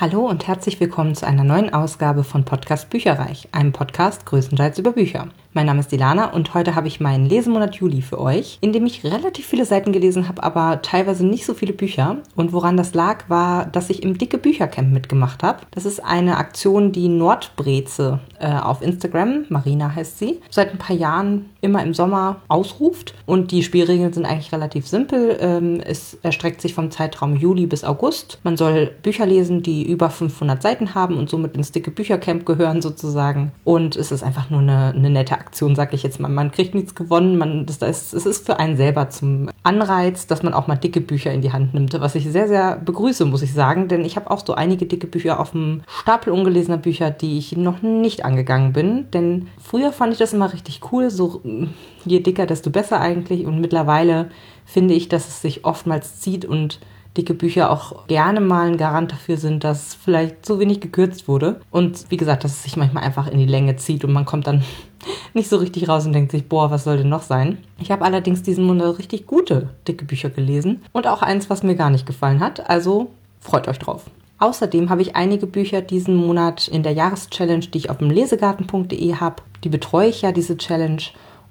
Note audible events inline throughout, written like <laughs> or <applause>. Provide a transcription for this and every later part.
Hallo und herzlich willkommen zu einer neuen Ausgabe von Podcast Bücherreich, einem Podcast größtenteils über Bücher. Mein Name ist Dilana und heute habe ich meinen Lesemonat Juli für euch, in dem ich relativ viele Seiten gelesen habe, aber teilweise nicht so viele Bücher. Und woran das lag, war, dass ich im Dicke Büchercamp mitgemacht habe. Das ist eine Aktion, die Nordbreze äh, auf Instagram, Marina heißt sie, seit ein paar Jahren immer im Sommer ausruft. Und die Spielregeln sind eigentlich relativ simpel. Ähm, es erstreckt sich vom Zeitraum Juli bis August. Man soll Bücher lesen, die über 500 Seiten haben und somit ins Dicke Büchercamp gehören sozusagen. Und es ist einfach nur eine, eine nette Aktion, sag ich jetzt mal. Man kriegt nichts gewonnen, man, das, das, es ist für einen selber zum Anreiz, dass man auch mal dicke Bücher in die Hand nimmt, was ich sehr, sehr begrüße, muss ich sagen, denn ich habe auch so einige dicke Bücher auf dem Stapel ungelesener Bücher, die ich noch nicht angegangen bin, denn früher fand ich das immer richtig cool, so je dicker, desto besser eigentlich und mittlerweile finde ich, dass es sich oftmals zieht und dicke Bücher auch gerne mal ein Garant dafür sind, dass vielleicht zu wenig gekürzt wurde. Und wie gesagt, dass es sich manchmal einfach in die Länge zieht und man kommt dann nicht so richtig raus und denkt sich, boah, was soll denn noch sein? Ich habe allerdings diesen Monat richtig gute dicke Bücher gelesen und auch eins, was mir gar nicht gefallen hat. Also freut euch drauf. Außerdem habe ich einige Bücher diesen Monat in der Jahreschallenge, die ich auf dem lesegarten.de habe. Die betreue ich ja, diese Challenge.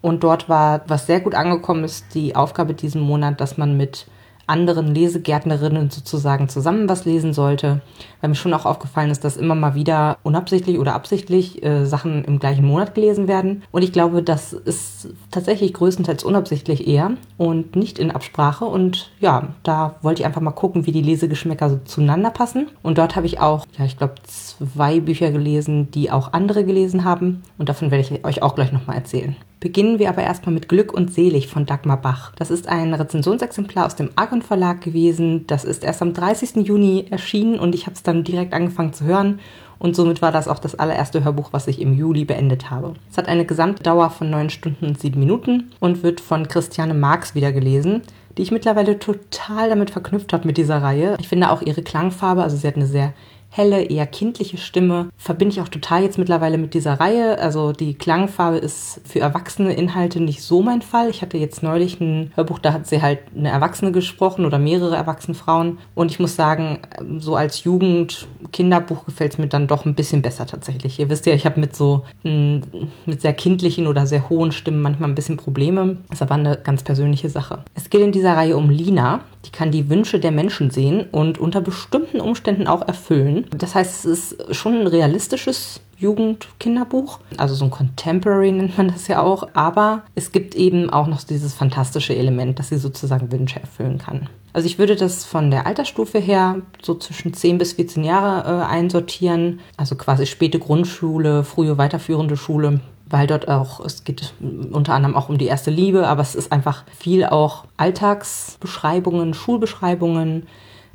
Und dort war, was sehr gut angekommen ist, die Aufgabe diesen Monat, dass man mit anderen Lesegärtnerinnen sozusagen zusammen was lesen sollte, weil mir schon auch aufgefallen ist, dass immer mal wieder unabsichtlich oder absichtlich äh, Sachen im gleichen Monat gelesen werden. Und ich glaube, das ist tatsächlich größtenteils unabsichtlich eher und nicht in Absprache. Und ja, da wollte ich einfach mal gucken, wie die Lesegeschmäcker so zueinander passen. Und dort habe ich auch, ja, ich glaube, zwei Bücher gelesen, die auch andere gelesen haben. Und davon werde ich euch auch gleich nochmal erzählen. Beginnen wir aber erstmal mit Glück und Selig von Dagmar Bach. Das ist ein Rezensionsexemplar aus dem Argon Verlag gewesen. Das ist erst am 30. Juni erschienen und ich habe es dann direkt angefangen zu hören. Und somit war das auch das allererste Hörbuch, was ich im Juli beendet habe. Es hat eine Gesamtdauer von 9 Stunden und 7 Minuten und wird von Christiane Marx wieder gelesen, die ich mittlerweile total damit verknüpft habe mit dieser Reihe. Ich finde auch ihre Klangfarbe, also sie hat eine sehr helle, eher kindliche Stimme. Verbinde ich auch total jetzt mittlerweile mit dieser Reihe. Also die Klangfarbe ist für erwachsene Inhalte nicht so mein Fall. Ich hatte jetzt neulich ein Hörbuch, da hat sie halt eine Erwachsene gesprochen oder mehrere erwachsene Frauen. Und ich muss sagen, so als Jugend, Kinderbuch gefällt es mir dann doch ein bisschen besser tatsächlich. Ihr wisst ja, ich habe mit so hm, mit sehr kindlichen oder sehr hohen Stimmen manchmal ein bisschen Probleme. Das ist aber eine ganz persönliche Sache. Es geht in dieser Reihe um Lina. Die kann die Wünsche der Menschen sehen und unter bestimmten Umständen auch erfüllen. Das heißt, es ist schon ein realistisches Jugend-Kinderbuch. Also so ein Contemporary nennt man das ja auch. Aber es gibt eben auch noch dieses fantastische Element, dass sie sozusagen Wünsche erfüllen kann. Also ich würde das von der Altersstufe her so zwischen 10 bis 14 Jahre äh, einsortieren. Also quasi späte Grundschule, frühe weiterführende Schule weil dort auch, es geht unter anderem auch um die erste Liebe, aber es ist einfach viel auch Alltagsbeschreibungen, Schulbeschreibungen,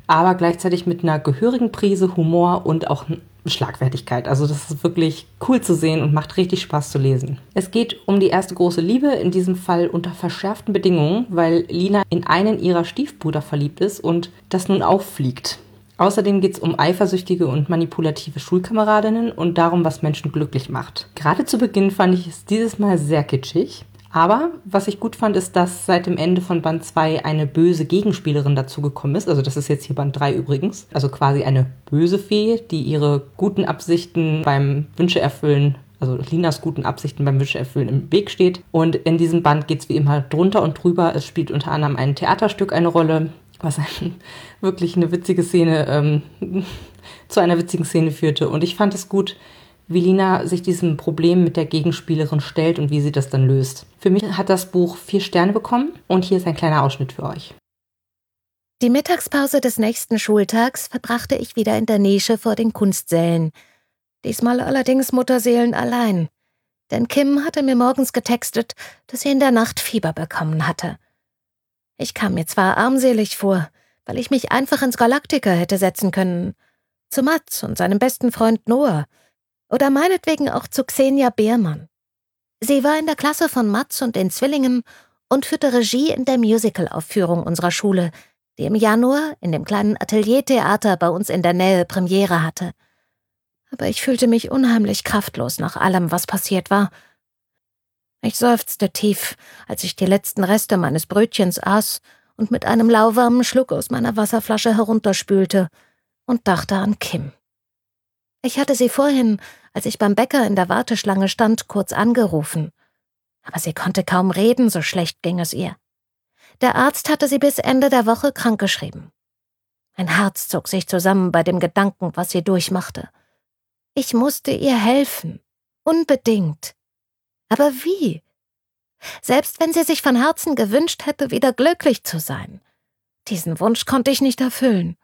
aber gleichzeitig mit einer gehörigen Prise Humor und auch Schlagfertigkeit. Also das ist wirklich cool zu sehen und macht richtig Spaß zu lesen. Es geht um die erste große Liebe, in diesem Fall unter verschärften Bedingungen, weil Lina in einen ihrer Stiefbrüder verliebt ist und das nun auffliegt. Außerdem geht es um eifersüchtige und manipulative Schulkameradinnen und darum, was Menschen glücklich macht. Gerade zu Beginn fand ich es dieses Mal sehr kitschig. Aber was ich gut fand, ist, dass seit dem Ende von Band 2 eine böse Gegenspielerin dazugekommen ist. Also das ist jetzt hier Band 3 übrigens. Also quasi eine böse Fee, die ihre guten Absichten beim Wünsche erfüllen also Linas guten Absichten beim Wünsche erfüllen im Weg steht. Und in diesem Band geht es wie immer drunter und drüber. Es spielt unter anderem ein Theaterstück eine Rolle was ein, wirklich eine witzige Szene, ähm, <laughs> zu einer witzigen Szene führte. Und ich fand es gut, wie Lina sich diesem Problem mit der Gegenspielerin stellt und wie sie das dann löst. Für mich hat das Buch vier Sterne bekommen und hier ist ein kleiner Ausschnitt für euch. Die Mittagspause des nächsten Schultags verbrachte ich wieder in der Nische vor den Kunstsälen. Diesmal allerdings Mutterseelen allein. Denn Kim hatte mir morgens getextet, dass sie in der Nacht Fieber bekommen hatte. Ich kam mir zwar armselig vor, weil ich mich einfach ins Galaktiker hätte setzen können, zu Mats und seinem besten Freund Noah, oder meinetwegen auch zu Xenia Beermann. Sie war in der Klasse von Mats und den Zwillingen und führte Regie in der Musicalaufführung unserer Schule, die im Januar in dem kleinen Ateliertheater bei uns in der Nähe Premiere hatte. Aber ich fühlte mich unheimlich kraftlos nach allem, was passiert war ich seufzte tief, als ich die letzten Reste meines Brötchens aß und mit einem lauwarmen Schluck aus meiner Wasserflasche herunterspülte und dachte an Kim. Ich hatte sie vorhin, als ich beim Bäcker in der Warteschlange stand, kurz angerufen. Aber sie konnte kaum reden, so schlecht ging es ihr. Der Arzt hatte sie bis Ende der Woche krankgeschrieben. Mein Herz zog sich zusammen bei dem Gedanken, was sie durchmachte. Ich musste ihr helfen. Unbedingt. Aber wie? Selbst wenn sie sich von Herzen gewünscht hätte, wieder glücklich zu sein. Diesen Wunsch konnte ich nicht erfüllen.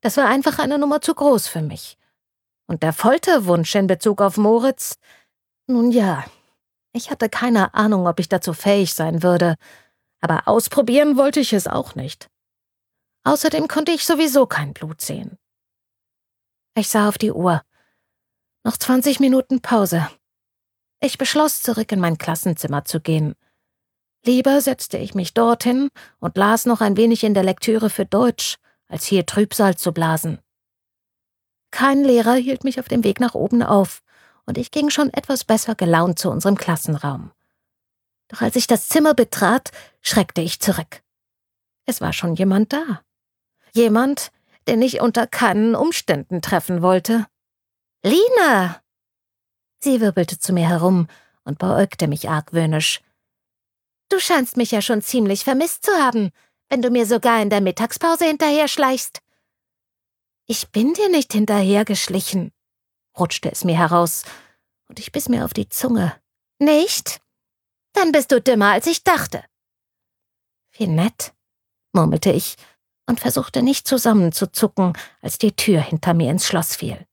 Das war einfach eine Nummer zu groß für mich. Und der Folterwunsch in Bezug auf Moritz? Nun ja, ich hatte keine Ahnung, ob ich dazu fähig sein würde, aber ausprobieren wollte ich es auch nicht. Außerdem konnte ich sowieso kein Blut sehen. Ich sah auf die Uhr. Noch 20 Minuten Pause. Ich beschloss, zurück in mein Klassenzimmer zu gehen. Lieber setzte ich mich dorthin und las noch ein wenig in der Lektüre für Deutsch, als hier Trübsal zu blasen. Kein Lehrer hielt mich auf dem Weg nach oben auf, und ich ging schon etwas besser gelaunt zu unserem Klassenraum. Doch als ich das Zimmer betrat, schreckte ich zurück. Es war schon jemand da. Jemand, den ich unter keinen Umständen treffen wollte. Lina! Sie wirbelte zu mir herum und beäugte mich argwöhnisch. Du scheinst mich ja schon ziemlich vermisst zu haben, wenn du mir sogar in der Mittagspause hinterher schleichst. Ich bin dir nicht hinterhergeschlichen, rutschte es mir heraus, und ich biss mir auf die Zunge. Nicht? Dann bist du dümmer, als ich dachte. Wie nett, murmelte ich und versuchte nicht zusammenzuzucken, als die Tür hinter mir ins Schloss fiel.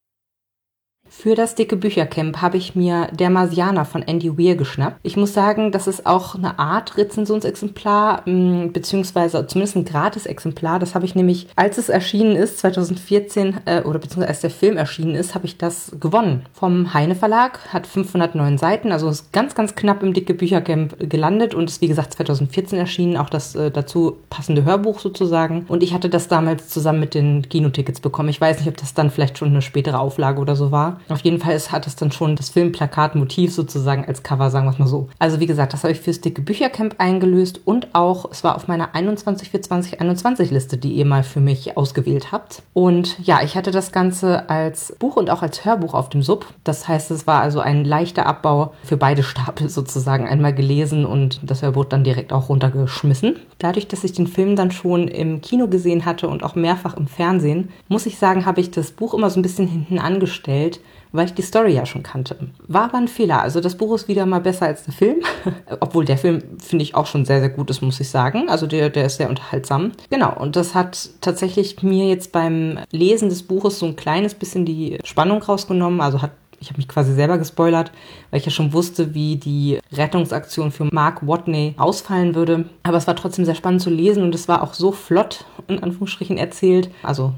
Für das dicke Büchercamp habe ich mir Der Marsianer von Andy Weir geschnappt. Ich muss sagen, das ist auch eine Art Rezensionsexemplar, mm, beziehungsweise zumindest ein Gratis-Exemplar. Das habe ich nämlich, als es erschienen ist, 2014, äh, oder beziehungsweise als der Film erschienen ist, habe ich das gewonnen. Vom Heine Verlag, hat 509 Seiten, also ist ganz, ganz knapp im dicke Büchercamp gelandet und ist wie gesagt 2014 erschienen, auch das äh, dazu passende Hörbuch sozusagen. Und ich hatte das damals zusammen mit den Kinotickets bekommen. Ich weiß nicht, ob das dann vielleicht schon eine spätere Auflage oder so war. Auf jeden Fall hat es dann schon das Filmplakatmotiv sozusagen als Cover, sagen wir es mal so. Also wie gesagt, das habe ich fürs dicke Büchercamp eingelöst und auch, es war auf meiner 21 für 2021 Liste, die ihr mal für mich ausgewählt habt. Und ja, ich hatte das Ganze als Buch und auch als Hörbuch auf dem Sub. Das heißt, es war also ein leichter Abbau für beide Stapel sozusagen. Einmal gelesen und das Hörbuch dann direkt auch runtergeschmissen. Dadurch, dass ich den Film dann schon im Kino gesehen hatte und auch mehrfach im Fernsehen, muss ich sagen, habe ich das Buch immer so ein bisschen hinten angestellt weil ich die Story ja schon kannte. War aber ein Fehler. Also das Buch ist wieder mal besser als der Film. <laughs> Obwohl der Film, finde ich, auch schon sehr, sehr gut ist, muss ich sagen. Also der, der ist sehr unterhaltsam. Genau, und das hat tatsächlich mir jetzt beim Lesen des Buches so ein kleines bisschen die Spannung rausgenommen. Also hat ich habe mich quasi selber gespoilert, weil ich ja schon wusste, wie die Rettungsaktion für Mark Watney ausfallen würde. Aber es war trotzdem sehr spannend zu lesen und es war auch so flott, in Anführungsstrichen, erzählt. Also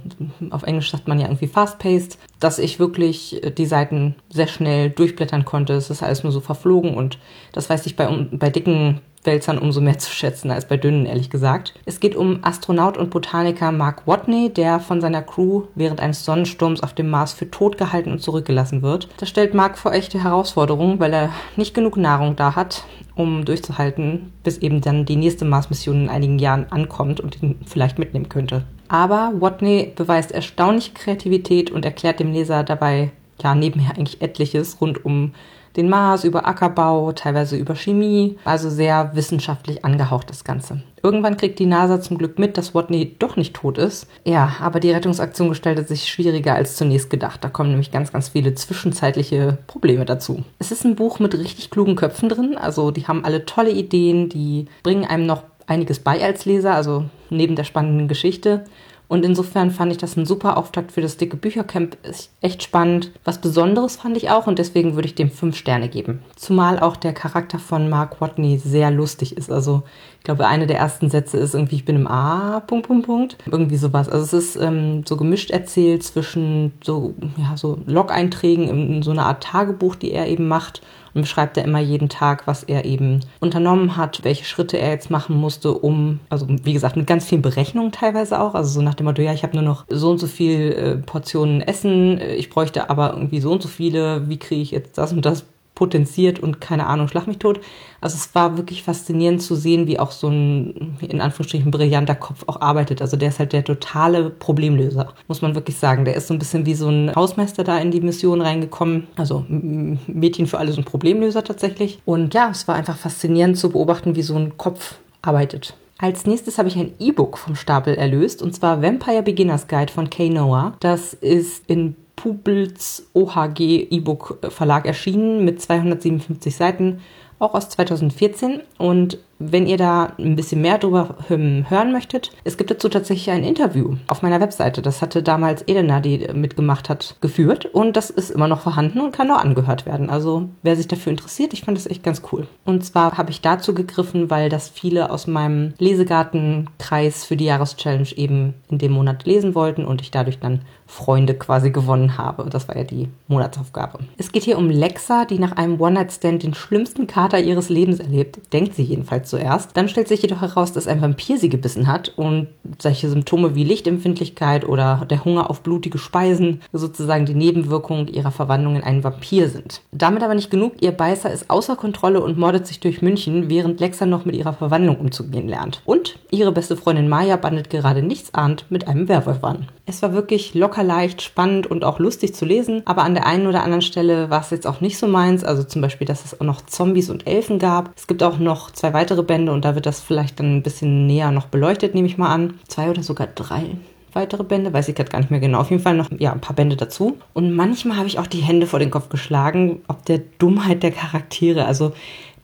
auf Englisch sagt man ja irgendwie fast-paced, dass ich wirklich die Seiten sehr schnell durchblättern konnte. Es ist alles nur so verflogen und das weiß ich bei, bei dicken Wälzern umso mehr zu schätzen als bei dünnen, ehrlich gesagt. Es geht um Astronaut und Botaniker Mark Watney, der von seiner Crew während eines Sonnensturms auf dem Mars für tot gehalten und zurückgelassen wird. Das stellt Mark vor echte Herausforderungen, weil er nicht genug Nahrung da hat, um durchzuhalten, bis eben dann die nächste Mars-Mission in einigen Jahren ankommt und ihn vielleicht mitnehmen könnte. Aber Watney beweist erstaunliche Kreativität und erklärt dem Leser dabei ja nebenher eigentlich etliches rund um den Mars, über Ackerbau, teilweise über Chemie. Also sehr wissenschaftlich angehaucht das Ganze. Irgendwann kriegt die NASA zum Glück mit, dass Watney doch nicht tot ist. Ja, aber die Rettungsaktion gestaltet sich schwieriger als zunächst gedacht. Da kommen nämlich ganz, ganz viele zwischenzeitliche Probleme dazu. Es ist ein Buch mit richtig klugen Köpfen drin. Also die haben alle tolle Ideen, die bringen einem noch einiges bei als Leser, also neben der spannenden Geschichte. Und insofern fand ich das ein super Auftakt für das dicke Büchercamp. Ist echt spannend. Was Besonderes fand ich auch und deswegen würde ich dem fünf Sterne geben. Zumal auch der Charakter von Mark Watney sehr lustig ist. Also ich glaube, eine der ersten Sätze ist irgendwie, ich bin im A, Punkt, Punkt, Punkt. Irgendwie sowas. Also es ist ähm, so gemischt erzählt zwischen so, ja, so Log-Einträgen in, in so einer Art Tagebuch, die er eben macht und beschreibt er immer jeden Tag, was er eben unternommen hat, welche Schritte er jetzt machen musste, um, also wie gesagt, mit ganz vielen Berechnungen teilweise auch, also so nach dem Motto, ja, ich habe nur noch so und so viel äh, Portionen Essen, ich bräuchte aber irgendwie so und so viele, wie kriege ich jetzt das und das potenziert und keine Ahnung, schlag mich tot. Also es war wirklich faszinierend zu sehen, wie auch so ein, in Anführungsstrichen, brillanter Kopf auch arbeitet. Also der ist halt der totale Problemlöser, muss man wirklich sagen. Der ist so ein bisschen wie so ein Hausmeister da in die Mission reingekommen. Also Mädchen für alle so ein Problemlöser tatsächlich. Und ja, es war einfach faszinierend zu beobachten, wie so ein Kopf arbeitet. Als nächstes habe ich ein E-Book vom Stapel erlöst und zwar Vampire Beginners Guide von Kay Noah. Das ist in Publis OHG E-Book Verlag erschienen mit 257 Seiten, auch aus 2014. Und wenn ihr da ein bisschen mehr drüber hören möchtet, es gibt dazu tatsächlich ein Interview auf meiner Webseite. Das hatte damals Elena, die mitgemacht hat, geführt und das ist immer noch vorhanden und kann nur angehört werden. Also wer sich dafür interessiert, ich fand das echt ganz cool. Und zwar habe ich dazu gegriffen, weil das viele aus meinem Lesegartenkreis für die Jahreschallenge eben in dem Monat lesen wollten und ich dadurch dann Freunde quasi gewonnen habe. Das war ja die Monatsaufgabe. Es geht hier um Lexa, die nach einem One-Night-Stand den schlimmsten Kater ihres Lebens erlebt. Denkt sie jedenfalls zuerst. Dann stellt sich jedoch heraus, dass ein Vampir sie gebissen hat und solche Symptome wie Lichtempfindlichkeit oder der Hunger auf blutige Speisen sozusagen die Nebenwirkung ihrer Verwandlung in einen Vampir sind. Damit aber nicht genug, ihr Beißer ist außer Kontrolle und mordet sich durch München, während Lexa noch mit ihrer Verwandlung umzugehen lernt. Und ihre beste Freundin Maya bandet gerade nichts ahnt mit einem Werwolf an. Es war wirklich locker leicht, spannend und auch lustig zu lesen, aber an der einen oder anderen Stelle war es jetzt auch nicht so meins. Also zum Beispiel, dass es auch noch Zombies und Elfen gab. Es gibt auch noch zwei weitere weitere Bände und da wird das vielleicht dann ein bisschen näher noch beleuchtet, nehme ich mal an. Zwei oder sogar drei weitere Bände, weiß ich gerade gar nicht mehr genau. Auf jeden Fall noch ja, ein paar Bände dazu. Und manchmal habe ich auch die Hände vor den Kopf geschlagen, ob der Dummheit der Charaktere. Also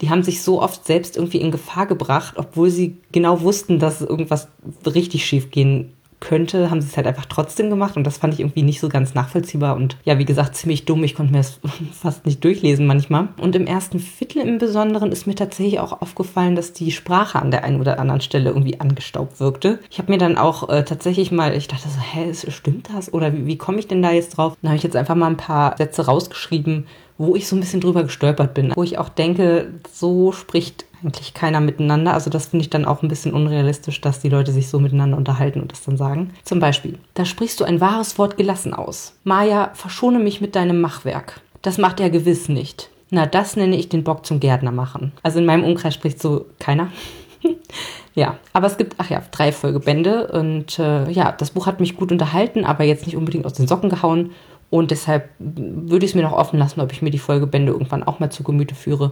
die haben sich so oft selbst irgendwie in Gefahr gebracht, obwohl sie genau wussten, dass irgendwas richtig schief gehen könnte, haben sie es halt einfach trotzdem gemacht und das fand ich irgendwie nicht so ganz nachvollziehbar und ja, wie gesagt, ziemlich dumm. Ich konnte mir das <laughs> fast nicht durchlesen manchmal. Und im ersten Viertel im Besonderen ist mir tatsächlich auch aufgefallen, dass die Sprache an der einen oder anderen Stelle irgendwie angestaubt wirkte. Ich habe mir dann auch äh, tatsächlich mal, ich dachte so, hä, stimmt das? Oder wie, wie komme ich denn da jetzt drauf? Dann habe ich jetzt einfach mal ein paar Sätze rausgeschrieben, wo ich so ein bisschen drüber gestolpert bin, wo ich auch denke, so spricht eigentlich keiner miteinander. Also das finde ich dann auch ein bisschen unrealistisch, dass die Leute sich so miteinander unterhalten und das dann sagen. Zum Beispiel, da sprichst du ein wahres Wort gelassen aus. Maja, verschone mich mit deinem Machwerk. Das macht er gewiss nicht. Na, das nenne ich den Bock zum Gärtner machen. Also in meinem Umkreis spricht so keiner. <laughs> ja, aber es gibt, ach ja, drei Folgebände und äh, ja, das Buch hat mich gut unterhalten, aber jetzt nicht unbedingt aus den Socken gehauen. Und deshalb würde ich es mir noch offen lassen, ob ich mir die Folgebände irgendwann auch mal zu Gemüte führe.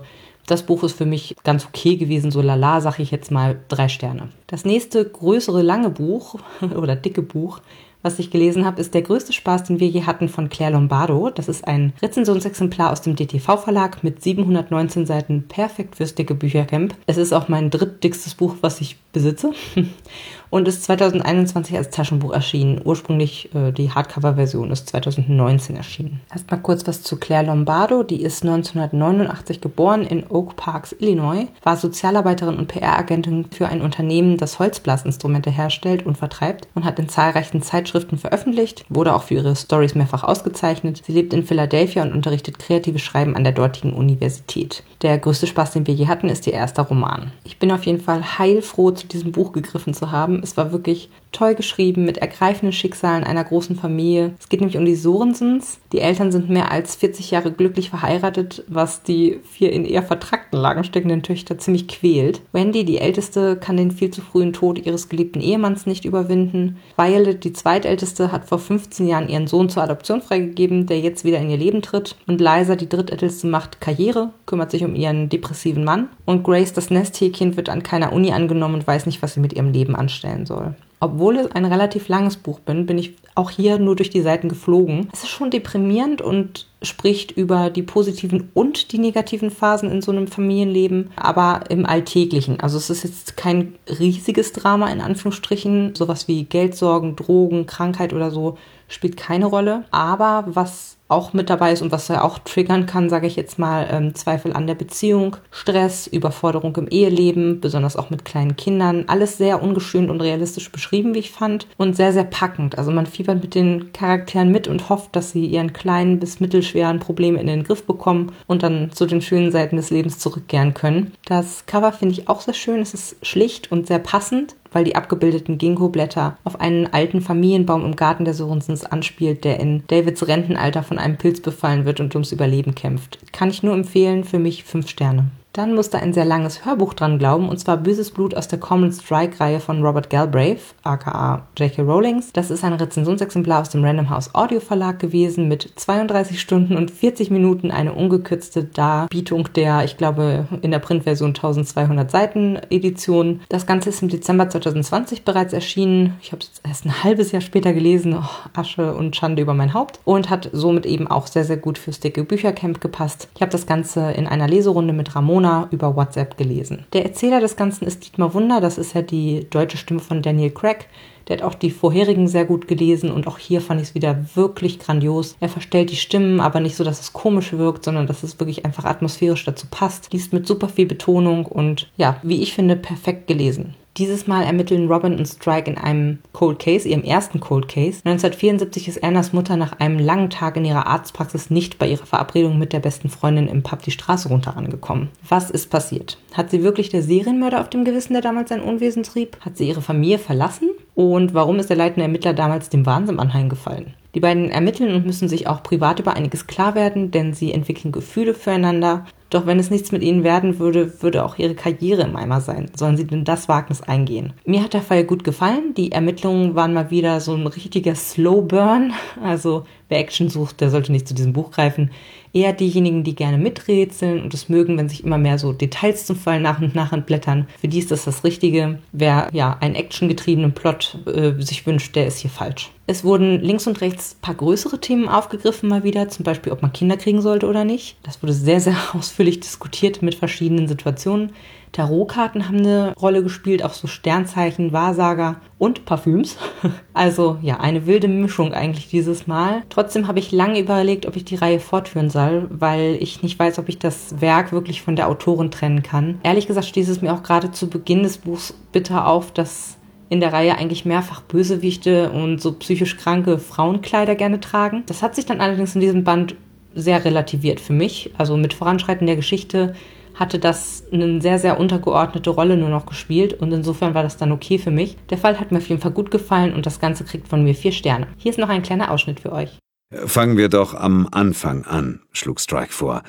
Das Buch ist für mich ganz okay gewesen, so lala, sage ich jetzt mal drei Sterne. Das nächste größere lange Buch <laughs> oder dicke Buch was ich gelesen habe, ist der größte Spaß, den wir je hatten von Claire Lombardo. Das ist ein Rezensionsexemplar aus dem DTV-Verlag mit 719 Seiten, perfekt fürs dicke Büchercamp. Es ist auch mein drittdickstes Buch, was ich besitze <laughs> und ist 2021 als Taschenbuch erschienen. Ursprünglich äh, die Hardcover-Version ist 2019 erschienen. Erstmal kurz was zu Claire Lombardo. Die ist 1989 geboren in Oak Parks, Illinois, war Sozialarbeiterin und PR-Agentin für ein Unternehmen, das Holzblasinstrumente herstellt und vertreibt und hat in zahlreichen Zeitschriften veröffentlicht, wurde auch für ihre Stories mehrfach ausgezeichnet. Sie lebt in Philadelphia und unterrichtet kreatives Schreiben an der dortigen Universität. Der größte Spaß, den wir je hatten, ist ihr erster Roman. Ich bin auf jeden Fall heilfroh, zu diesem Buch gegriffen zu haben es war wirklich toll geschrieben mit ergreifenden Schicksalen einer großen Familie. Es geht nämlich um die Sorensens. Die Eltern sind mehr als 40 Jahre glücklich verheiratet, was die vier in eher vertrackten Lagen steckenden Töchter ziemlich quält. Wendy, die älteste, kann den viel zu frühen Tod ihres geliebten Ehemanns nicht überwinden. Violet, die zweitälteste, hat vor 15 Jahren ihren Sohn zur Adoption freigegeben, der jetzt wieder in ihr Leben tritt. Und Liza, die drittälteste, macht Karriere, kümmert sich um ihren depressiven Mann. Und Grace, das Nesttierkind, wird an keiner Uni angenommen und weiß nicht, was sie mit ihrem Leben anstellen soll. Obwohl es ein relativ langes Buch bin, bin ich auch hier nur durch die Seiten geflogen. Es ist schon deprimierend und spricht über die positiven und die negativen Phasen in so einem Familienleben, aber im Alltäglichen. Also es ist jetzt kein riesiges Drama in Anführungsstrichen. Sowas wie Geldsorgen, Drogen, Krankheit oder so spielt keine Rolle. Aber was auch mit dabei ist und was er auch triggern kann, sage ich jetzt mal, ähm, Zweifel an der Beziehung, Stress, Überforderung im Eheleben, besonders auch mit kleinen Kindern. Alles sehr ungeschönt und realistisch beschrieben, wie ich fand. Und sehr, sehr packend. Also man fiebert mit den Charakteren mit und hofft, dass sie ihren kleinen bis mittelschweren Probleme in den Griff bekommen und dann zu den schönen Seiten des Lebens zurückkehren können. Das Cover finde ich auch sehr schön. Es ist schlicht und sehr passend weil die abgebildeten Ginkgo-Blätter auf einen alten Familienbaum im Garten der Sorensens anspielt, der in Davids Rentenalter von einem Pilz befallen wird und ums Überleben kämpft. Kann ich nur empfehlen, für mich fünf Sterne. Dann musste ein sehr langes Hörbuch dran glauben, und zwar Böses Blut aus der Common Strike-Reihe von Robert Galbraith, aka J.K. Rowlings. Das ist ein Rezensionsexemplar aus dem Random House Audio Verlag gewesen mit 32 Stunden und 40 Minuten, eine ungekürzte Darbietung der, ich glaube, in der Printversion 1200 Seiten Edition. Das Ganze ist im Dezember 2020 bereits erschienen. Ich habe es erst ein halbes Jahr später gelesen. Oh, Asche und Schande über mein Haupt. Und hat somit eben auch sehr, sehr gut fürs dicke Büchercamp gepasst. Ich habe das Ganze in einer Leserunde mit Ramon Corona über WhatsApp gelesen. Der Erzähler des Ganzen ist Dietmar Wunder, das ist ja die deutsche Stimme von Daniel Craig. Der hat auch die vorherigen sehr gut gelesen und auch hier fand ich es wieder wirklich grandios. Er verstellt die Stimmen, aber nicht so, dass es komisch wirkt, sondern dass es wirklich einfach atmosphärisch dazu passt. Liest mit super viel Betonung und ja, wie ich finde, perfekt gelesen. Dieses Mal ermitteln Robin und Strike in einem Cold Case, ihrem ersten Cold Case. 1974 ist Annas Mutter nach einem langen Tag in ihrer Arztpraxis nicht bei ihrer Verabredung mit der besten Freundin im Pub die Straße runter angekommen. Was ist passiert? Hat sie wirklich der Serienmörder auf dem Gewissen, der damals sein Unwesen trieb? Hat sie ihre Familie verlassen? Und warum ist der leitende Ermittler damals dem Wahnsinn anheimgefallen? Die beiden ermitteln und müssen sich auch privat über einiges klar werden, denn sie entwickeln Gefühle füreinander. Doch wenn es nichts mit ihnen werden würde, würde auch ihre Karriere im Eimer sein. Sollen sie denn das Wagnis eingehen? Mir hat der Fall gut gefallen. Die Ermittlungen waren mal wieder so ein richtiger Slow Burn. Also wer Action sucht, der sollte nicht zu diesem Buch greifen eher diejenigen, die gerne miträtseln und es mögen, wenn sich immer mehr so Details zum Fall nach und nach entblättern. Für die ist das das Richtige. Wer ja einen actiongetriebenen Plot äh, sich wünscht, der ist hier falsch. Es wurden links und rechts ein paar größere Themen aufgegriffen mal wieder, zum Beispiel, ob man Kinder kriegen sollte oder nicht. Das wurde sehr, sehr <laughs> ausführlich diskutiert mit verschiedenen Situationen. Tarotkarten haben eine Rolle gespielt, auch so Sternzeichen, Wahrsager und Parfüms. <laughs> Also ja, eine wilde Mischung eigentlich dieses Mal. Trotzdem habe ich lange überlegt, ob ich die Reihe fortführen soll, weil ich nicht weiß, ob ich das Werk wirklich von der Autorin trennen kann. Ehrlich gesagt stieß es mir auch gerade zu Beginn des Buchs bitter auf, dass in der Reihe eigentlich mehrfach Bösewichte und so psychisch kranke Frauenkleider gerne tragen. Das hat sich dann allerdings in diesem Band sehr relativiert für mich. Also mit Voranschreiten der Geschichte hatte das eine sehr, sehr untergeordnete Rolle nur noch gespielt und insofern war das dann okay für mich. Der Fall hat mir auf jeden Fall gut gefallen und das Ganze kriegt von mir vier Sterne. Hier ist noch ein kleiner Ausschnitt für euch. Fangen wir doch am Anfang an, schlug Strike vor.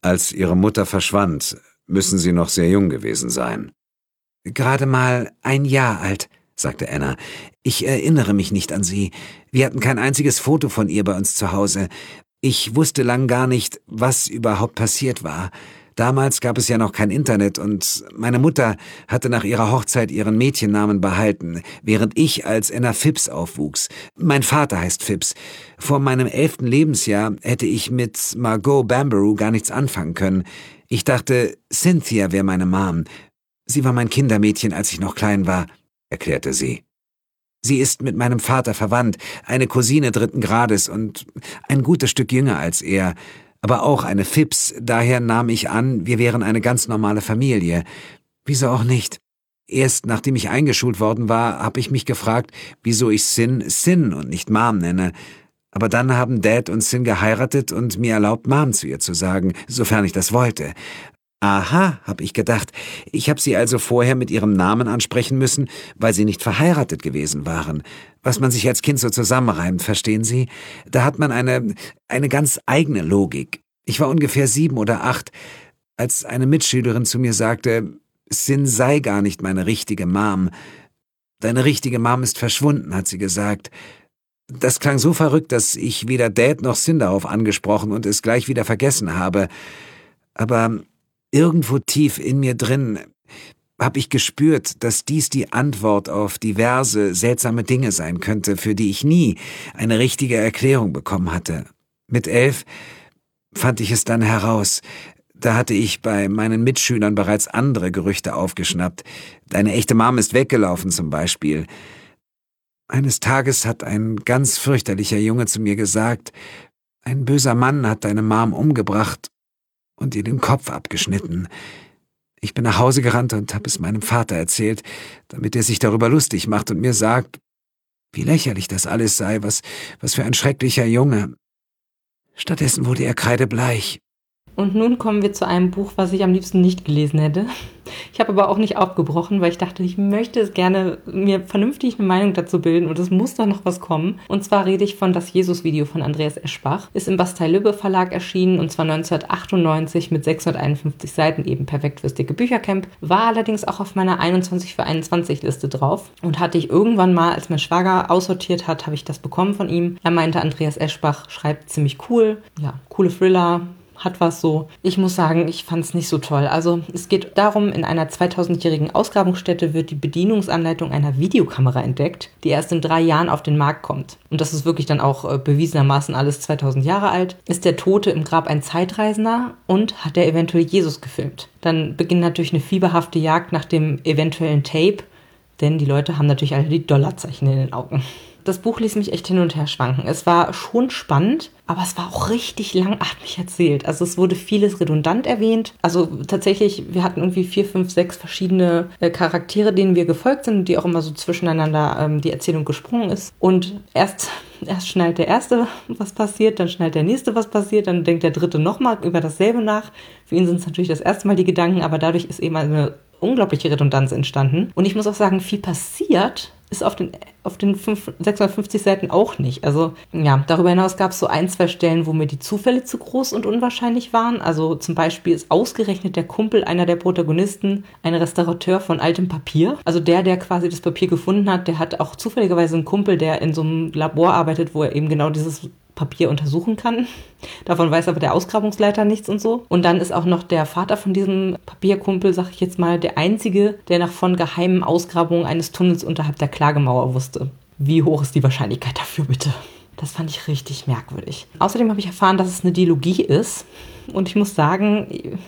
Als ihre Mutter verschwand, müssen sie noch sehr jung gewesen sein. Gerade mal ein Jahr alt, sagte Anna. Ich erinnere mich nicht an sie. Wir hatten kein einziges Foto von ihr bei uns zu Hause. Ich wusste lang gar nicht, was überhaupt passiert war. Damals gab es ja noch kein Internet und meine Mutter hatte nach ihrer Hochzeit ihren Mädchennamen behalten, während ich als Anna Phipps aufwuchs. Mein Vater heißt Phipps. Vor meinem elften Lebensjahr hätte ich mit Margot Bamberoo gar nichts anfangen können. Ich dachte, Cynthia wäre meine Mom. Sie war mein Kindermädchen, als ich noch klein war, erklärte sie. Sie ist mit meinem Vater verwandt, eine Cousine dritten Grades und ein gutes Stück jünger als er aber auch eine Fips, daher nahm ich an, wir wären eine ganz normale Familie. Wieso auch nicht? Erst nachdem ich eingeschult worden war, habe ich mich gefragt, wieso ich Sin Sin und nicht Mom nenne. Aber dann haben Dad und Sin geheiratet und mir erlaubt, Mom zu ihr zu sagen, sofern ich das wollte. Aha, habe ich gedacht. Ich habe sie also vorher mit ihrem Namen ansprechen müssen, weil sie nicht verheiratet gewesen waren. Was man sich als Kind so zusammenreimt, verstehen Sie? Da hat man eine, eine ganz eigene Logik. Ich war ungefähr sieben oder acht, als eine Mitschülerin zu mir sagte, Sin sei gar nicht meine richtige Mom. Deine richtige Mom ist verschwunden, hat sie gesagt. Das klang so verrückt, dass ich weder Dad noch Sin darauf angesprochen und es gleich wieder vergessen habe. Aber Irgendwo tief in mir drin habe ich gespürt, dass dies die Antwort auf diverse seltsame Dinge sein könnte, für die ich nie eine richtige Erklärung bekommen hatte. Mit elf fand ich es dann heraus. Da hatte ich bei meinen Mitschülern bereits andere Gerüchte aufgeschnappt. Deine echte Mom ist weggelaufen zum Beispiel. Eines Tages hat ein ganz fürchterlicher Junge zu mir gesagt, ein böser Mann hat deine Mom umgebracht und ihr den Kopf abgeschnitten. Ich bin nach Hause gerannt und habe es meinem Vater erzählt, damit er sich darüber lustig macht und mir sagt, wie lächerlich das alles sei, was, was für ein schrecklicher Junge. Stattdessen wurde er kreidebleich. Und nun kommen wir zu einem Buch, was ich am liebsten nicht gelesen hätte. Ich habe aber auch nicht aufgebrochen, weil ich dachte, ich möchte es gerne mir vernünftig eine Meinung dazu bilden und es muss doch noch was kommen. Und zwar rede ich von das Jesus-Video von Andreas Eschbach. Ist im Bastei-Lübbe Verlag erschienen und zwar 1998 mit 651 Seiten, eben perfekt fürs dicke Büchercamp. War allerdings auch auf meiner 21 für 21 Liste drauf und hatte ich irgendwann mal, als mein Schwager aussortiert hat, habe ich das bekommen von ihm. Er meinte, Andreas Eschbach schreibt ziemlich cool, ja, coole Thriller, hat was so. Ich muss sagen, ich fand es nicht so toll. Also es geht darum, in einer 2000-jährigen Ausgrabungsstätte wird die Bedienungsanleitung einer Videokamera entdeckt, die erst in drei Jahren auf den Markt kommt. Und das ist wirklich dann auch äh, bewiesenermaßen alles 2000 Jahre alt. Ist der Tote im Grab ein Zeitreisender und hat er eventuell Jesus gefilmt? Dann beginnt natürlich eine fieberhafte Jagd nach dem eventuellen Tape, denn die Leute haben natürlich alle die Dollarzeichen in den Augen. Das Buch ließ mich echt hin und her schwanken. Es war schon spannend, aber es war auch richtig langatmig erzählt. Also es wurde vieles redundant erwähnt. Also tatsächlich, wir hatten irgendwie vier, fünf, sechs verschiedene äh, Charaktere, denen wir gefolgt sind, die auch immer so zwischeneinander ähm, die Erzählung gesprungen ist. Und erst <laughs> erst schnallt der erste, was passiert, dann schnallt der nächste, was passiert, dann denkt der dritte nochmal über dasselbe nach. Für ihn sind es natürlich das erste Mal die Gedanken, aber dadurch ist eben eine unglaubliche Redundanz entstanden. Und ich muss auch sagen, viel passiert ist auf den, auf den 5, 650 Seiten auch nicht. Also ja, darüber hinaus gab es so ein, zwei Stellen, wo mir die Zufälle zu groß und unwahrscheinlich waren. Also zum Beispiel ist ausgerechnet der Kumpel einer der Protagonisten ein Restaurateur von altem Papier. Also der, der quasi das Papier gefunden hat, der hat auch zufälligerweise einen Kumpel, der in so einem Labor arbeitet, wo er eben genau dieses Papier untersuchen kann. Davon weiß aber der Ausgrabungsleiter nichts und so. Und dann ist auch noch der Vater von diesem Papierkumpel, sag ich jetzt mal, der einzige, der nach von geheimen Ausgrabungen eines Tunnels unterhalb der Klagemauer wusste. Wie hoch ist die Wahrscheinlichkeit dafür, bitte? Das fand ich richtig merkwürdig. Außerdem habe ich erfahren, dass es eine Dilogie ist. Und ich muss sagen,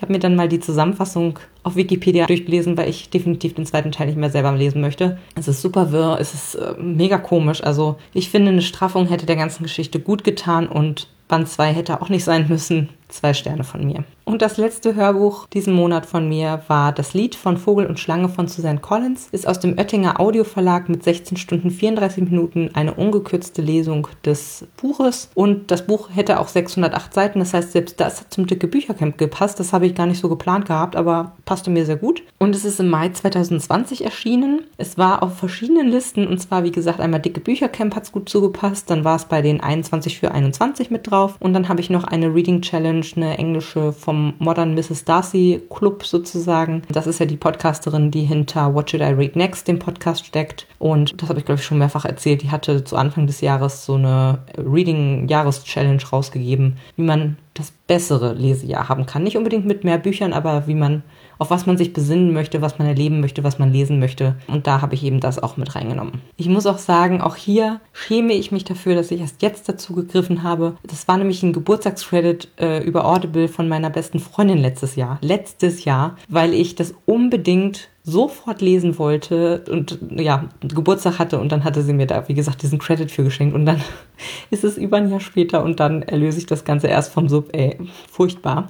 ich habe mir dann mal die Zusammenfassung auf Wikipedia durchgelesen, weil ich definitiv den zweiten Teil nicht mehr selber lesen möchte. Es ist super wirr, es ist äh, mega komisch. Also ich finde, eine Straffung hätte der ganzen Geschichte gut getan und Band 2 hätte auch nicht sein müssen. Zwei Sterne von mir. Und das letzte Hörbuch diesen Monat von mir war Das Lied von Vogel und Schlange von Suzanne Collins. Ist aus dem Oettinger Audioverlag mit 16 Stunden 34 Minuten eine ungekürzte Lesung des Buches. Und das Buch hätte auch 608 Seiten. Das heißt, selbst das hat zum dicke Büchercamp gepasst. Das habe ich gar nicht so geplant gehabt, aber passte mir sehr gut. Und es ist im Mai 2020 erschienen. Es war auf verschiedenen Listen. Und zwar, wie gesagt, einmal dicke Büchercamp hat es gut zugepasst. Dann war es bei den 21 für 21 mit drauf. Und dann habe ich noch eine Reading Challenge, eine englische vom Modern Mrs. Darcy Club sozusagen. Das ist ja die Podcasterin, die hinter What Should I Read Next, dem Podcast steckt. Und das habe ich, glaube ich, schon mehrfach erzählt. Die hatte zu Anfang des Jahres so eine Reading-Jahres-Challenge rausgegeben, wie man das bessere Lesejahr haben kann. Nicht unbedingt mit mehr Büchern, aber wie man auf was man sich besinnen möchte, was man erleben möchte, was man lesen möchte. Und da habe ich eben das auch mit reingenommen. Ich muss auch sagen, auch hier schäme ich mich dafür, dass ich erst jetzt dazu gegriffen habe. Das war nämlich ein Geburtstagscredit äh, über Audible von meiner besten Freundin letztes Jahr. Letztes Jahr, weil ich das unbedingt sofort lesen wollte und ja, Geburtstag hatte und dann hatte sie mir da, wie gesagt, diesen Credit für geschenkt und dann <laughs> ist es über ein Jahr später und dann erlöse ich das Ganze erst vom Sub, ey, furchtbar.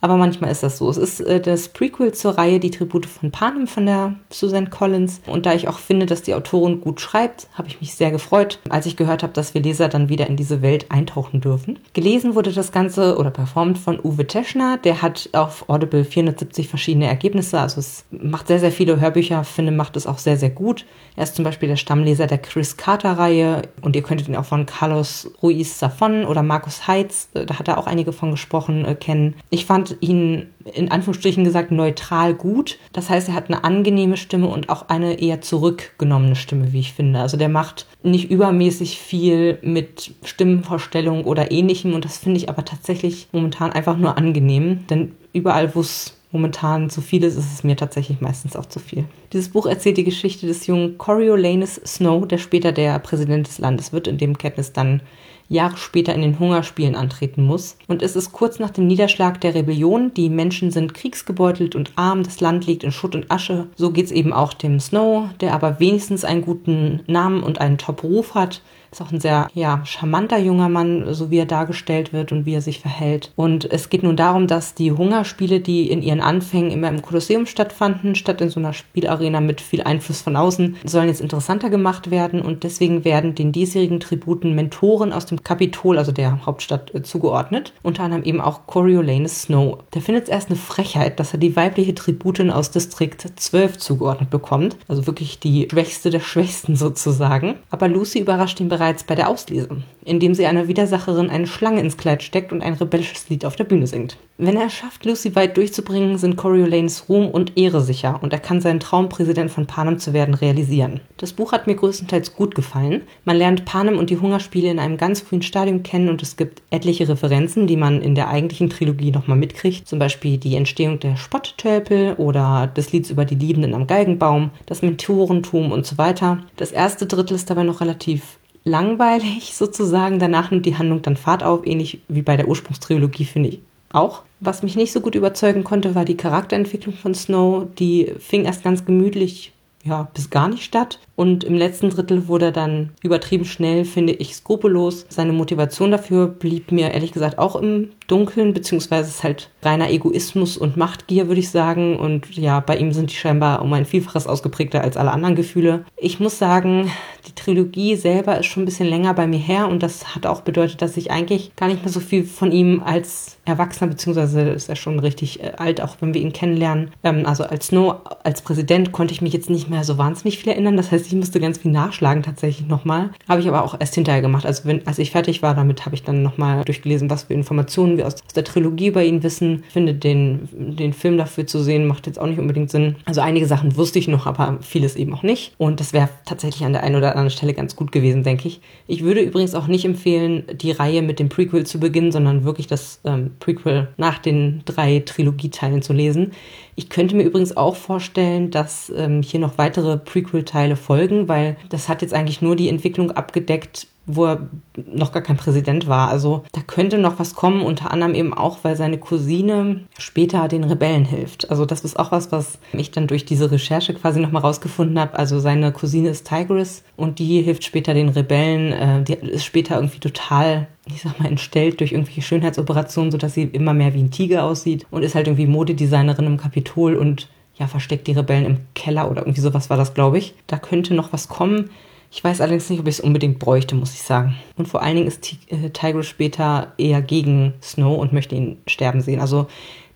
Aber manchmal ist das so. Es ist äh, das Prequel zur Reihe Die Tribute von Panem von der Susan Collins. Und da ich auch finde, dass die Autorin gut schreibt, habe ich mich sehr gefreut, als ich gehört habe, dass wir Leser dann wieder in diese Welt eintauchen dürfen. Gelesen wurde das Ganze oder performt von Uwe Teschner. Der hat auf Audible 470 verschiedene Ergebnisse. Also es macht sehr, sehr viele Hörbücher. Finde, macht es auch sehr, sehr gut. Er ist zum Beispiel der Stammleser der Chris Carter-Reihe und ihr könntet ihn auch von Carlos Ruiz Safon oder Markus Heitz, äh, da hat er auch einige von gesprochen, äh, kennen. Ich fand ihn in Anführungsstrichen gesagt neutral gut. Das heißt, er hat eine angenehme Stimme und auch eine eher zurückgenommene Stimme, wie ich finde. Also der macht nicht übermäßig viel mit Stimmenvorstellung oder ähnlichem und das finde ich aber tatsächlich momentan einfach nur angenehm, denn überall, wo es momentan zu viel ist, ist es mir tatsächlich meistens auch zu viel. Dieses Buch erzählt die Geschichte des jungen Coriolanus Snow, der später der Präsident des Landes wird, in dem Katniss dann Jahre später in den Hungerspielen antreten muss. Und es ist kurz nach dem Niederschlag der Rebellion. Die Menschen sind kriegsgebeutelt und arm, das Land liegt in Schutt und Asche. So geht's eben auch dem Snow, der aber wenigstens einen guten Namen und einen Top-Ruf hat, Ist auch ein sehr, ja, charmanter junger Mann, so wie er dargestellt wird und wie er sich verhält. Und es geht nun darum, dass die Hungerspiele, die in ihren Anfängen immer im Kolosseum stattfanden, statt in so einer Spielarena mit viel Einfluss von außen, sollen jetzt interessanter gemacht werden und deswegen werden den diesjährigen Tributen Mentoren aus dem Kapitol, also der Hauptstadt, äh, zugeordnet. Unter anderem eben auch Coriolanus Snow. Der findet es erst eine Frechheit, dass er die weibliche Tributin aus Distrikt 12 zugeordnet bekommt. Also wirklich die schwächste der Schwächsten sozusagen. Aber Lucy überrascht ihn bereits bei der Auslese, indem sie einer Widersacherin eine Schlange ins Kleid steckt und ein rebellisches Lied auf der Bühne singt. Wenn er es schafft, Lucy weit durchzubringen, sind Coriolanes Ruhm und Ehre sicher und er kann seinen Traum, Präsident von Panem zu werden, realisieren. Das Buch hat mir größtenteils gut gefallen. Man lernt Panem und die Hungerspiele in einem ganz frühen Stadium kennen und es gibt etliche Referenzen, die man in der eigentlichen Trilogie nochmal mitkriegt. Zum Beispiel die Entstehung der Spotttölpel oder des Lieds über die Liebenden am Geigenbaum, das Mentorentum und so weiter. Das erste Drittel ist dabei noch relativ langweilig <laughs> sozusagen. Danach nimmt die Handlung dann Fahrt auf, ähnlich wie bei der Ursprungstrilogie, finde ich auch. Was mich nicht so gut überzeugen konnte, war die Charakterentwicklung von Snow. Die fing erst ganz gemütlich ja, bis gar nicht statt. Und im letzten Drittel wurde er dann übertrieben schnell, finde ich, skrupellos. Seine Motivation dafür blieb mir ehrlich gesagt auch im Dunkeln, beziehungsweise ist halt reiner Egoismus und Machtgier, würde ich sagen. Und ja, bei ihm sind die scheinbar um ein Vielfaches ausgeprägter als alle anderen Gefühle. Ich muss sagen, die Trilogie selber ist schon ein bisschen länger bei mir her und das hat auch bedeutet, dass ich eigentlich gar nicht mehr so viel von ihm als Erwachsener, beziehungsweise ist er schon richtig äh, alt, auch wenn wir ihn kennenlernen. Ähm, also als Snow, als Präsident konnte ich mich jetzt nicht mehr so wahnsinnig viel erinnern. Das heißt, ich musste ganz viel nachschlagen tatsächlich nochmal. Habe ich aber auch erst hinterher gemacht. Also wenn, als ich fertig war damit, habe ich dann nochmal durchgelesen, was für Informationen wir aus, aus der Trilogie über ihn wissen. Ich finde, den, den Film dafür zu sehen, macht jetzt auch nicht unbedingt Sinn. Also einige Sachen wusste ich noch, aber vieles eben auch nicht. Und das wäre tatsächlich an der einen oder anderen Stelle ganz gut gewesen, denke ich. Ich würde übrigens auch nicht empfehlen, die Reihe mit dem Prequel zu beginnen, sondern wirklich das ähm, Prequel nach den drei Trilogieteilen zu lesen. Ich könnte mir übrigens auch vorstellen, dass ähm, hier noch weitere Prequel-Teile folgen, weil das hat jetzt eigentlich nur die Entwicklung abgedeckt, wo er noch gar kein Präsident war. Also da könnte noch was kommen, unter anderem eben auch, weil seine Cousine später den Rebellen hilft. Also das ist auch was, was ich dann durch diese Recherche quasi nochmal rausgefunden habe. Also seine Cousine ist Tigris und die hilft später den Rebellen. Äh, die ist später irgendwie total ich sag mal, entstellt durch irgendwelche Schönheitsoperationen, sodass sie immer mehr wie ein Tiger aussieht und ist halt irgendwie Modedesignerin im Kapitol und ja, versteckt die Rebellen im Keller oder irgendwie sowas war das, glaube ich. Da könnte noch was kommen. Ich weiß allerdings nicht, ob ich es unbedingt bräuchte, muss ich sagen. Und vor allen Dingen ist äh, Tigris später eher gegen Snow und möchte ihn sterben sehen. Also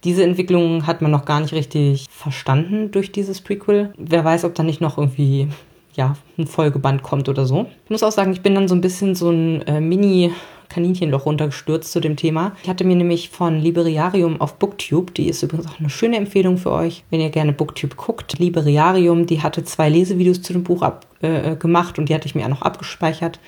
diese Entwicklung hat man noch gar nicht richtig verstanden durch dieses Prequel. Wer weiß, ob da nicht noch irgendwie ja, ein Folgeband kommt oder so. Ich muss auch sagen, ich bin dann so ein bisschen so ein äh, Mini- Kaninchenloch runtergestürzt zu dem Thema. Ich hatte mir nämlich von Liberiarium auf Booktube, die ist übrigens auch eine schöne Empfehlung für euch, wenn ihr gerne Booktube guckt. Liberiarium, die hatte zwei Lesevideos zu dem Buch ab, äh, gemacht und die hatte ich mir auch noch abgespeichert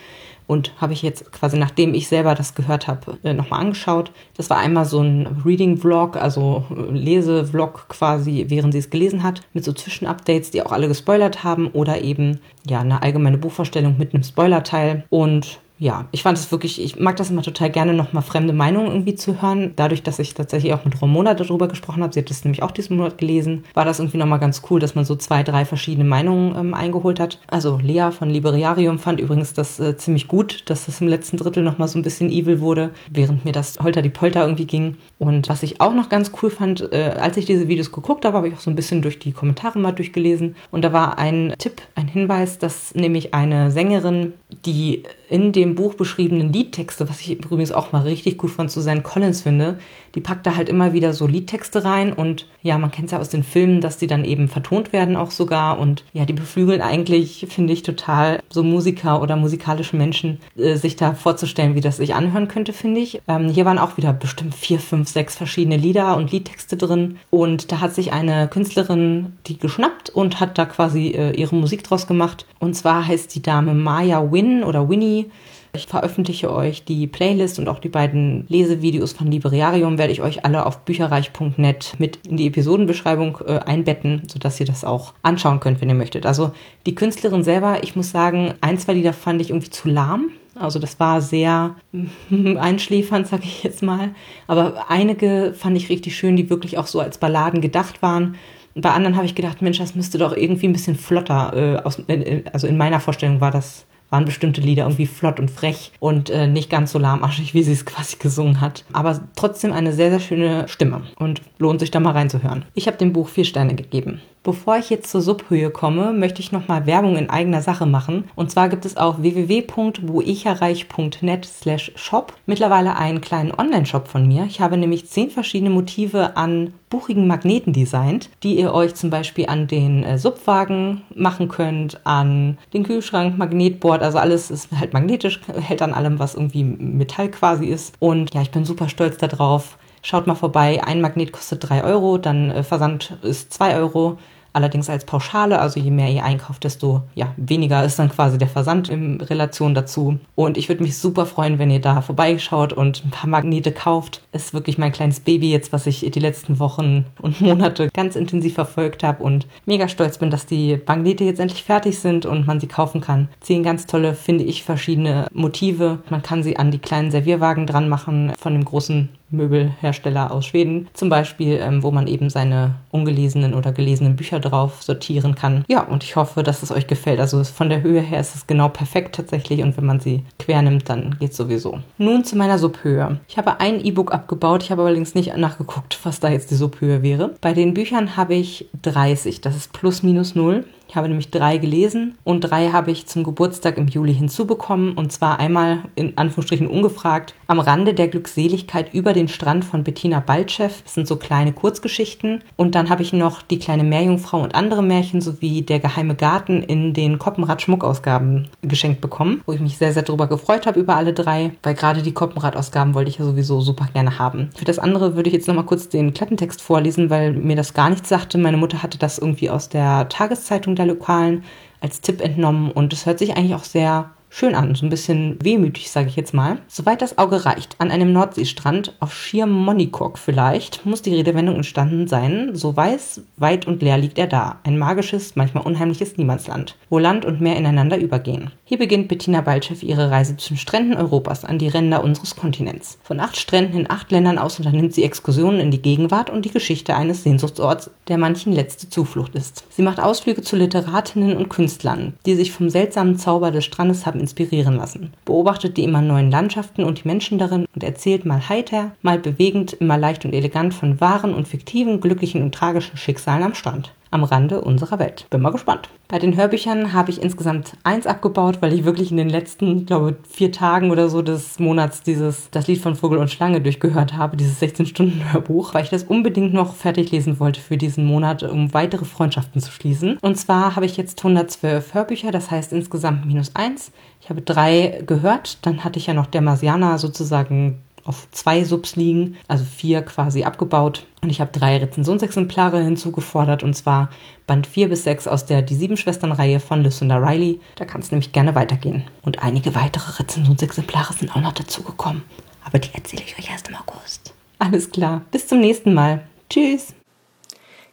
und habe ich jetzt quasi, nachdem ich selber das gehört habe, äh, nochmal angeschaut. Das war einmal so ein Reading-Vlog, also äh, Lese-Vlog quasi, während sie es gelesen hat, mit so Zwischenupdates, die auch alle gespoilert haben oder eben ja eine allgemeine Buchvorstellung mit einem Spoilerteil und ja, ich fand es wirklich, ich mag das immer total gerne, nochmal fremde Meinungen irgendwie zu hören. Dadurch, dass ich tatsächlich auch mit Ramona darüber gesprochen habe, sie hat das nämlich auch diesen Monat gelesen, war das irgendwie nochmal ganz cool, dass man so zwei, drei verschiedene Meinungen ähm, eingeholt hat. Also Lea von Liberiarium fand übrigens das äh, ziemlich gut, dass das im letzten Drittel nochmal so ein bisschen evil wurde, während mir das Holter die Polter irgendwie ging. Und was ich auch noch ganz cool fand, äh, als ich diese Videos geguckt habe, habe ich auch so ein bisschen durch die Kommentare mal durchgelesen. Und da war ein Tipp, ein Hinweis, dass nämlich eine Sängerin, die in dem Buch beschriebenen Liedtexte, was ich übrigens auch mal richtig gut von Susanne Collins finde, die packt da halt immer wieder so Liedtexte rein und ja, man kennt es ja aus den Filmen, dass die dann eben vertont werden auch sogar und ja, die beflügeln eigentlich, finde ich, total so Musiker oder musikalische Menschen, äh, sich da vorzustellen, wie das sich anhören könnte, finde ich. Ähm, hier waren auch wieder bestimmt vier, fünf, sechs verschiedene Lieder und Liedtexte drin und da hat sich eine Künstlerin die geschnappt und hat da quasi äh, ihre Musik draus gemacht und zwar heißt die Dame Maya Win oder Winnie ich veröffentliche euch die Playlist und auch die beiden Lesevideos von Liberiarium werde ich euch alle auf bücherreich.net mit in die Episodenbeschreibung äh, einbetten, sodass ihr das auch anschauen könnt, wenn ihr möchtet. Also die Künstlerin selber, ich muss sagen, ein, zwei Lieder fand ich irgendwie zu lahm. Also das war sehr <laughs> einschläfernd, sag ich jetzt mal. Aber einige fand ich richtig schön, die wirklich auch so als Balladen gedacht waren. Bei anderen habe ich gedacht, Mensch, das müsste doch irgendwie ein bisschen flotter. Äh, aus, äh, also in meiner Vorstellung war das waren bestimmte Lieder irgendwie flott und frech und äh, nicht ganz so lahmarschig, wie sie es quasi gesungen hat. Aber trotzdem eine sehr, sehr schöne Stimme und lohnt sich da mal reinzuhören. Ich habe dem Buch vier Sterne gegeben. Bevor ich jetzt zur Subhöhe komme, möchte ich nochmal Werbung in eigener Sache machen. Und zwar gibt es auf www.woicherreich.net slash shop mittlerweile einen kleinen Online-Shop von mir. Ich habe nämlich zehn verschiedene Motive an buchigen Magneten designt, die ihr euch zum Beispiel an den äh, Subwagen machen könnt, an den Kühlschrank, Magnetboard, also alles ist halt magnetisch, hält an allem, was irgendwie Metall quasi ist. Und ja, ich bin super stolz darauf. Schaut mal vorbei, ein Magnet kostet 3 Euro, dann äh, Versand ist 2 Euro allerdings als Pauschale. Also je mehr ihr einkauft, desto ja, weniger ist dann quasi der Versand in Relation dazu. Und ich würde mich super freuen, wenn ihr da vorbeischaut und ein paar Magnete kauft. Ist wirklich mein kleines Baby jetzt, was ich die letzten Wochen und Monate ganz intensiv verfolgt habe und mega stolz bin, dass die Magnete jetzt endlich fertig sind und man sie kaufen kann. Zehn ganz tolle, finde ich, verschiedene Motive. Man kann sie an die kleinen Servierwagen dran machen von dem großen Möbelhersteller aus Schweden zum Beispiel, ähm, wo man eben seine ungelesenen oder gelesenen Bücher drauf sortieren kann. Ja, und ich hoffe, dass es euch gefällt. Also von der Höhe her ist es genau perfekt tatsächlich und wenn man sie quer nimmt, dann geht es sowieso. Nun zu meiner Subhöhe. Ich habe ein E-Book abgebaut, ich habe allerdings nicht nachgeguckt, was da jetzt die Subhöhe wäre. Bei den Büchern habe ich 30, das ist plus minus null. Ich habe nämlich drei gelesen und drei habe ich zum Geburtstag im Juli hinzubekommen. Und zwar einmal in Anführungsstrichen ungefragt am Rande der Glückseligkeit über den Strand von Bettina Baltschew. Das sind so kleine Kurzgeschichten. Und dann habe ich noch die kleine Meerjungfrau und andere Märchen sowie der geheime Garten in den Koppenrad Schmuckausgaben geschenkt bekommen, wo ich mich sehr, sehr darüber gefreut habe über alle drei, weil gerade die Koppenrad-Ausgaben wollte ich ja sowieso super gerne haben. Für das andere würde ich jetzt nochmal kurz den Klappentext vorlesen, weil mir das gar nichts sagte. Meine Mutter hatte das irgendwie aus der Tageszeitung der Lokalen als Tipp entnommen. Und es hört sich eigentlich auch sehr schön an, so ein bisschen wehmütig, sage ich jetzt mal. Soweit das Auge reicht, an einem Nordseestrand auf Schirmmonikok vielleicht, muss die Redewendung entstanden sein. So weiß, weit und leer liegt er da. Ein magisches, manchmal unheimliches Niemandsland, wo Land und Meer ineinander übergehen. Hier beginnt Bettina Baltschew ihre Reise zu den Stränden Europas an die Ränder unseres Kontinents. Von acht Stränden in acht Ländern aus unternimmt sie Exkursionen in die Gegenwart und die Geschichte eines Sehnsuchtsorts, der manchen letzte Zuflucht ist. Sie macht Ausflüge zu Literatinnen und Künstlern, die sich vom seltsamen Zauber des Strandes haben inspirieren lassen, beobachtet die immer neuen Landschaften und die Menschen darin und erzählt mal heiter, mal bewegend, immer leicht und elegant von wahren und fiktiven, glücklichen und tragischen Schicksalen am Strand am Rande unserer Welt. Bin mal gespannt. Bei den Hörbüchern habe ich insgesamt eins abgebaut, weil ich wirklich in den letzten, glaube vier Tagen oder so des Monats dieses Das Lied von Vogel und Schlange durchgehört habe, dieses 16-Stunden-Hörbuch, weil ich das unbedingt noch fertig lesen wollte für diesen Monat, um weitere Freundschaften zu schließen. Und zwar habe ich jetzt 112 Hörbücher, das heißt insgesamt minus eins. Ich habe drei gehört, dann hatte ich ja noch der Marsiana sozusagen auf zwei Subs liegen, also vier quasi abgebaut. Und ich habe drei Rezensionsexemplare hinzugefordert, und zwar Band 4 bis 6 aus der Die Sieben Schwestern-Reihe von Lucinda Riley. Da kann es nämlich gerne weitergehen. Und einige weitere Rezensionsexemplare sind auch noch dazugekommen. Aber die erzähle ich euch erst im August. Alles klar, bis zum nächsten Mal. Tschüss.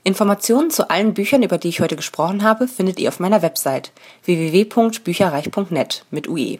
Informationen zu allen Büchern, über die ich heute gesprochen habe, findet ihr auf meiner Website www.bücherreich.net mit UE.